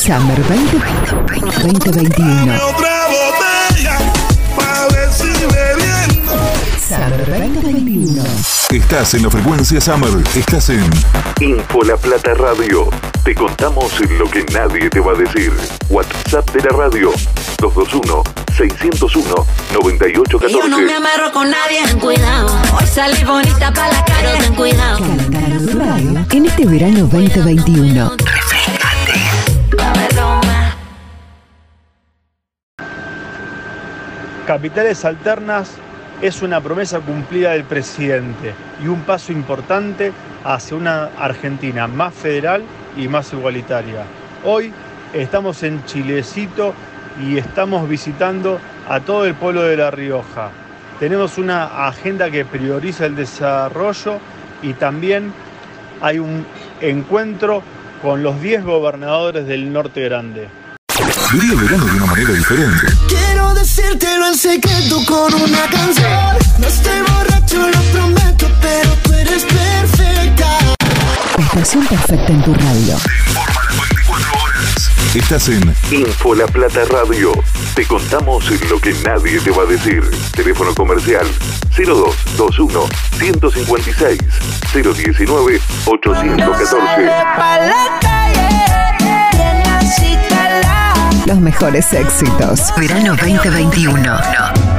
Summer 20, 2021. Otra botella, pa' ver si bebiendo. Summer 2021. Estás en la frecuencia Summer. Estás en Info La Plata Radio. Te contamos lo que nadie te va a decir. WhatsApp de la radio 221-601-9814. Yo no me amarro con nadie, ten cuidado. Hoy salí bonita para la calle, ten cuidado. Calendario de radio en este verano 2021. Capitales Alternas es una promesa cumplida del presidente y un paso importante hacia una Argentina más federal y más igualitaria. Hoy estamos en Chilecito y estamos visitando a todo el pueblo de La Rioja. Tenemos una agenda que prioriza el desarrollo y también hay un encuentro con los 10 gobernadores del Norte Grande. Viví el verano de una manera diferente. Quiero en secreto con una canción. No estoy borracho, lo prometo, pero tú eres perfecta. La estación perfecta en tu radio. Estás en Info La Plata Radio. Te contamos lo que nadie te va a decir. Teléfono comercial 0221 156 019 814. Mejores éxitos. Verano 2021.